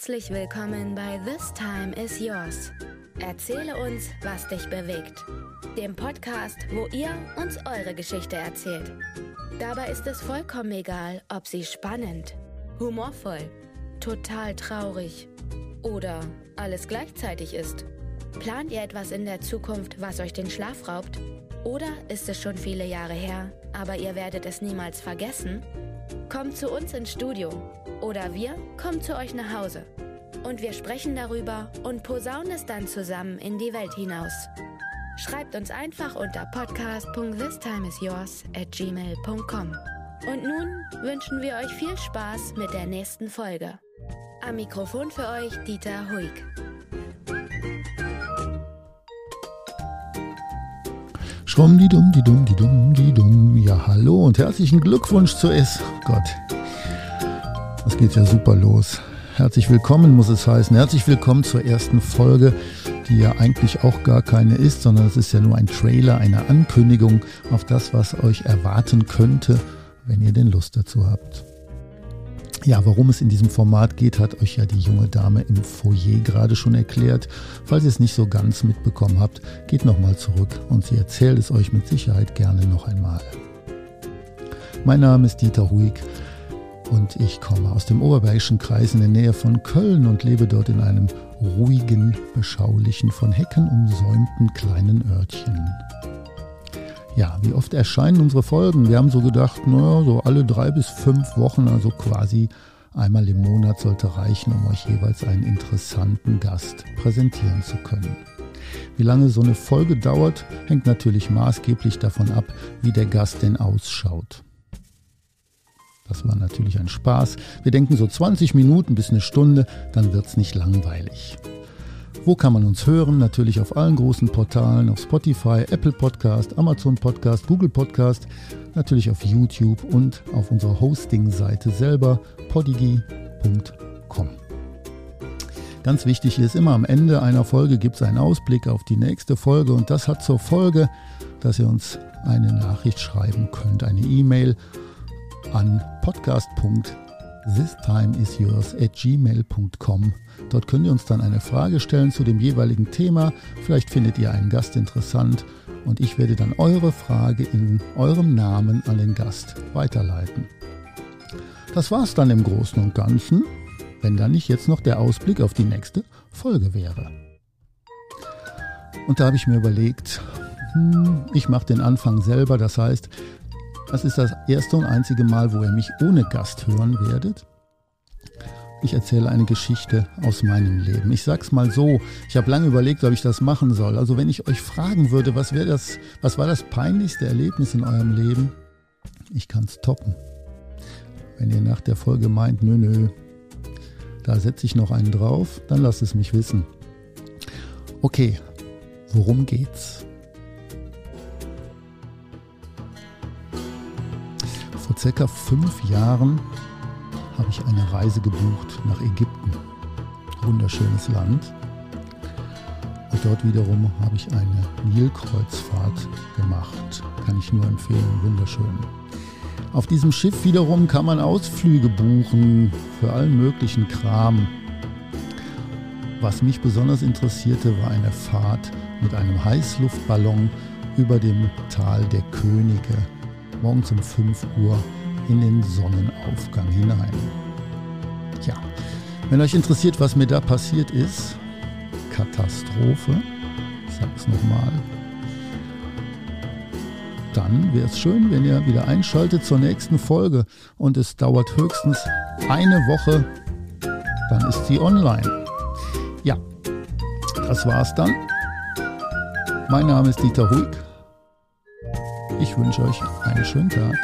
Herzlich willkommen bei This Time is Yours. Erzähle uns, was dich bewegt. Dem Podcast, wo ihr uns eure Geschichte erzählt. Dabei ist es vollkommen egal, ob sie spannend, humorvoll, total traurig oder alles gleichzeitig ist. Plant ihr etwas in der Zukunft, was euch den Schlaf raubt? Oder ist es schon viele Jahre her, aber ihr werdet es niemals vergessen? Kommt zu uns ins Studio oder wir kommen zu euch nach Hause. Und wir sprechen darüber und posaunen es dann zusammen in die Welt hinaus. Schreibt uns einfach unter podcast.thistimeisyours at gmail.com. Und nun wünschen wir euch viel Spaß mit der nächsten Folge. Am Mikrofon für euch Dieter Huig. Schrumm die dumm, die dumm, die dumm, die dumm. Ja, hallo und herzlichen Glückwunsch zu S. Gott, das geht ja super los. Herzlich willkommen muss es heißen. Herzlich willkommen zur ersten Folge, die ja eigentlich auch gar keine ist, sondern es ist ja nur ein Trailer, eine Ankündigung auf das, was euch erwarten könnte, wenn ihr denn Lust dazu habt. Ja, warum es in diesem Format geht, hat euch ja die junge Dame im Foyer gerade schon erklärt. Falls ihr es nicht so ganz mitbekommen habt, geht nochmal zurück und sie erzählt es euch mit Sicherheit gerne noch einmal. Mein Name ist Dieter Huig und ich komme aus dem Oberbergischen Kreis in der Nähe von Köln und lebe dort in einem ruhigen, beschaulichen, von Hecken umsäumten kleinen Örtchen. Ja, wie oft erscheinen unsere Folgen? Wir haben so gedacht, naja, so alle drei bis fünf Wochen, also quasi einmal im Monat sollte reichen, um euch jeweils einen interessanten Gast präsentieren zu können. Wie lange so eine Folge dauert, hängt natürlich maßgeblich davon ab, wie der Gast denn ausschaut. Das war natürlich ein Spaß. Wir denken so 20 Minuten bis eine Stunde, dann wird es nicht langweilig. Wo kann man uns hören? Natürlich auf allen großen Portalen, auf Spotify, Apple Podcast, Amazon Podcast, Google Podcast, natürlich auf YouTube und auf unserer Hosting-Seite selber podigi.com. Ganz wichtig ist, immer am Ende einer Folge gibt es einen Ausblick auf die nächste Folge und das hat zur Folge, dass ihr uns eine Nachricht schreiben könnt, eine E-Mail an podcast.thistimeisyours at gmail.com. Dort könnt ihr uns dann eine Frage stellen zu dem jeweiligen Thema. Vielleicht findet ihr einen Gast interessant und ich werde dann eure Frage in eurem Namen an den Gast weiterleiten. Das war's dann im Großen und Ganzen, wenn da nicht jetzt noch der Ausblick auf die nächste Folge wäre. Und da habe ich mir überlegt, hm, ich mache den Anfang selber, das heißt, das ist das erste und einzige Mal, wo ihr mich ohne Gast hören werdet. Ich erzähle eine Geschichte aus meinem Leben. Ich sag's mal so, ich habe lange überlegt, ob ich das machen soll. Also wenn ich euch fragen würde, was wäre das, was war das peinlichste Erlebnis in eurem Leben? Ich kann's toppen. Wenn ihr nach der Folge meint, nö, nö, da setze ich noch einen drauf, dann lasst es mich wissen. Okay, worum geht's? Vor circa fünf Jahren habe ich eine Reise gebucht nach Ägypten. Wunderschönes Land. Und dort wiederum habe ich eine Nilkreuzfahrt gemacht. Kann ich nur empfehlen, wunderschön. Auf diesem Schiff wiederum kann man Ausflüge buchen für allen möglichen Kram. Was mich besonders interessierte, war eine Fahrt mit einem Heißluftballon über dem Tal der Könige morgens um 5 Uhr in den Sonnenaufgang hinein. Ja, wenn euch interessiert, was mir da passiert ist, Katastrophe, ich sag's nochmal, dann wäre es schön, wenn ihr wieder einschaltet zur nächsten Folge und es dauert höchstens eine Woche, dann ist sie online. Ja, das war's dann. Mein Name ist Dieter Huig. Ich wünsche euch einen schönen Tag.